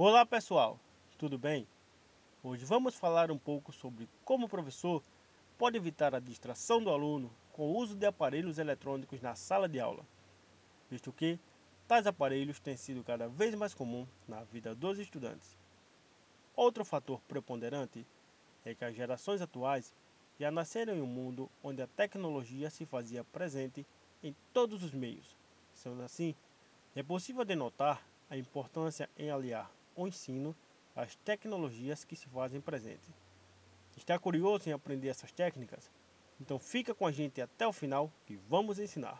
Olá pessoal, tudo bem? Hoje vamos falar um pouco sobre como o professor pode evitar a distração do aluno com o uso de aparelhos eletrônicos na sala de aula, visto que tais aparelhos têm sido cada vez mais comum na vida dos estudantes. Outro fator preponderante é que as gerações atuais já nasceram em um mundo onde a tecnologia se fazia presente em todos os meios. Sendo assim, é possível denotar a importância em aliar o ensino às tecnologias que se fazem presente. Está curioso em aprender essas técnicas? Então fica com a gente até o final que vamos ensinar.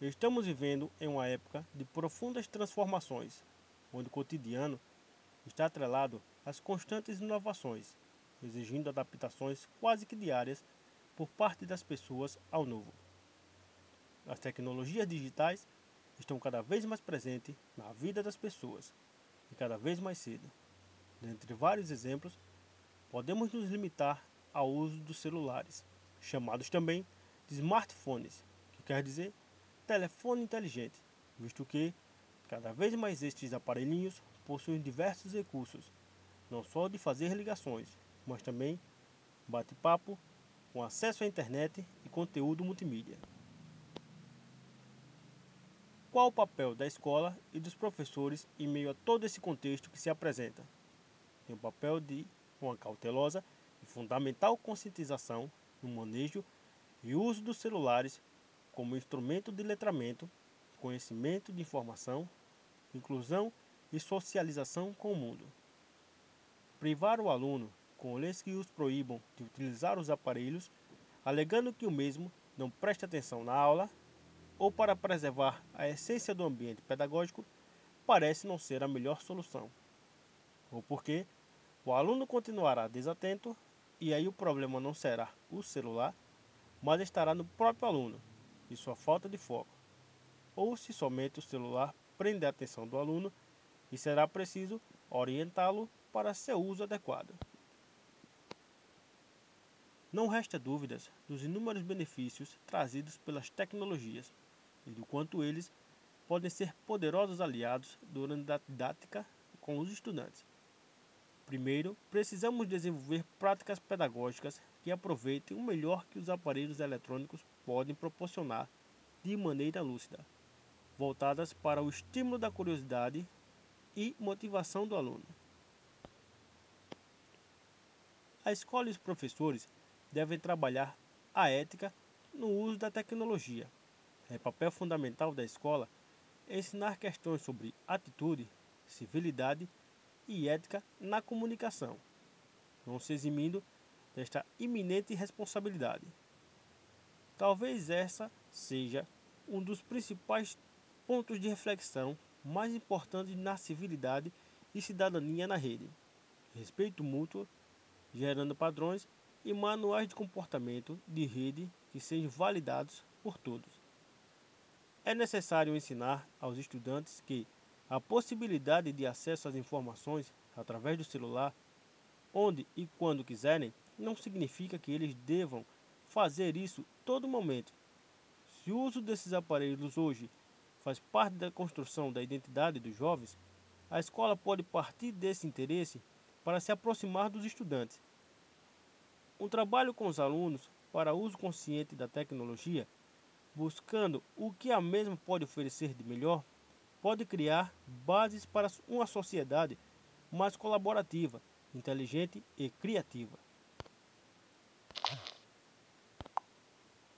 Estamos vivendo em uma época de profundas transformações, onde o cotidiano está atrelado às constantes inovações, exigindo adaptações quase que diárias por parte das pessoas ao novo. As tecnologias digitais estão cada vez mais presentes na vida das pessoas e cada vez mais cedo. Dentre vários exemplos, podemos nos limitar ao uso dos celulares, chamados também de smartphones, que quer dizer telefone inteligente, visto que cada vez mais estes aparelhinhos possuem diversos recursos, não só de fazer ligações, mas também bate-papo com acesso à internet e conteúdo multimídia. Qual o papel da escola e dos professores em meio a todo esse contexto que se apresenta? Tem o papel de uma cautelosa e fundamental conscientização no manejo e uso dos celulares como instrumento de letramento, conhecimento de informação, inclusão e socialização com o mundo. Privar o aluno com leis que os proíbam de utilizar os aparelhos, alegando que o mesmo não preste atenção na aula ou para preservar a essência do ambiente pedagógico, parece não ser a melhor solução. Ou porque o aluno continuará desatento e aí o problema não será o celular, mas estará no próprio aluno e sua falta de foco. Ou se somente o celular prende a atenção do aluno e será preciso orientá-lo para seu uso adequado. Não resta dúvidas dos inúmeros benefícios trazidos pelas tecnologias e do quanto eles podem ser poderosos aliados durante a didática com os estudantes. Primeiro, precisamos desenvolver práticas pedagógicas que aproveitem o melhor que os aparelhos eletrônicos podem proporcionar de maneira lúcida, voltadas para o estímulo da curiosidade e motivação do aluno. A escola e os professores devem trabalhar a ética no uso da tecnologia é papel fundamental da escola ensinar questões sobre atitude, civilidade e ética na comunicação, não se eximindo desta iminente responsabilidade. Talvez essa seja um dos principais pontos de reflexão mais importantes na civilidade e cidadania na rede. Respeito mútuo, gerando padrões e manuais de comportamento de rede que sejam validados por todos. É necessário ensinar aos estudantes que a possibilidade de acesso às informações através do celular, onde e quando quiserem, não significa que eles devam fazer isso todo momento. Se o uso desses aparelhos hoje faz parte da construção da identidade dos jovens, a escola pode partir desse interesse para se aproximar dos estudantes. Um trabalho com os alunos para uso consciente da tecnologia buscando o que a mesma pode oferecer de melhor, pode criar bases para uma sociedade mais colaborativa, inteligente e criativa.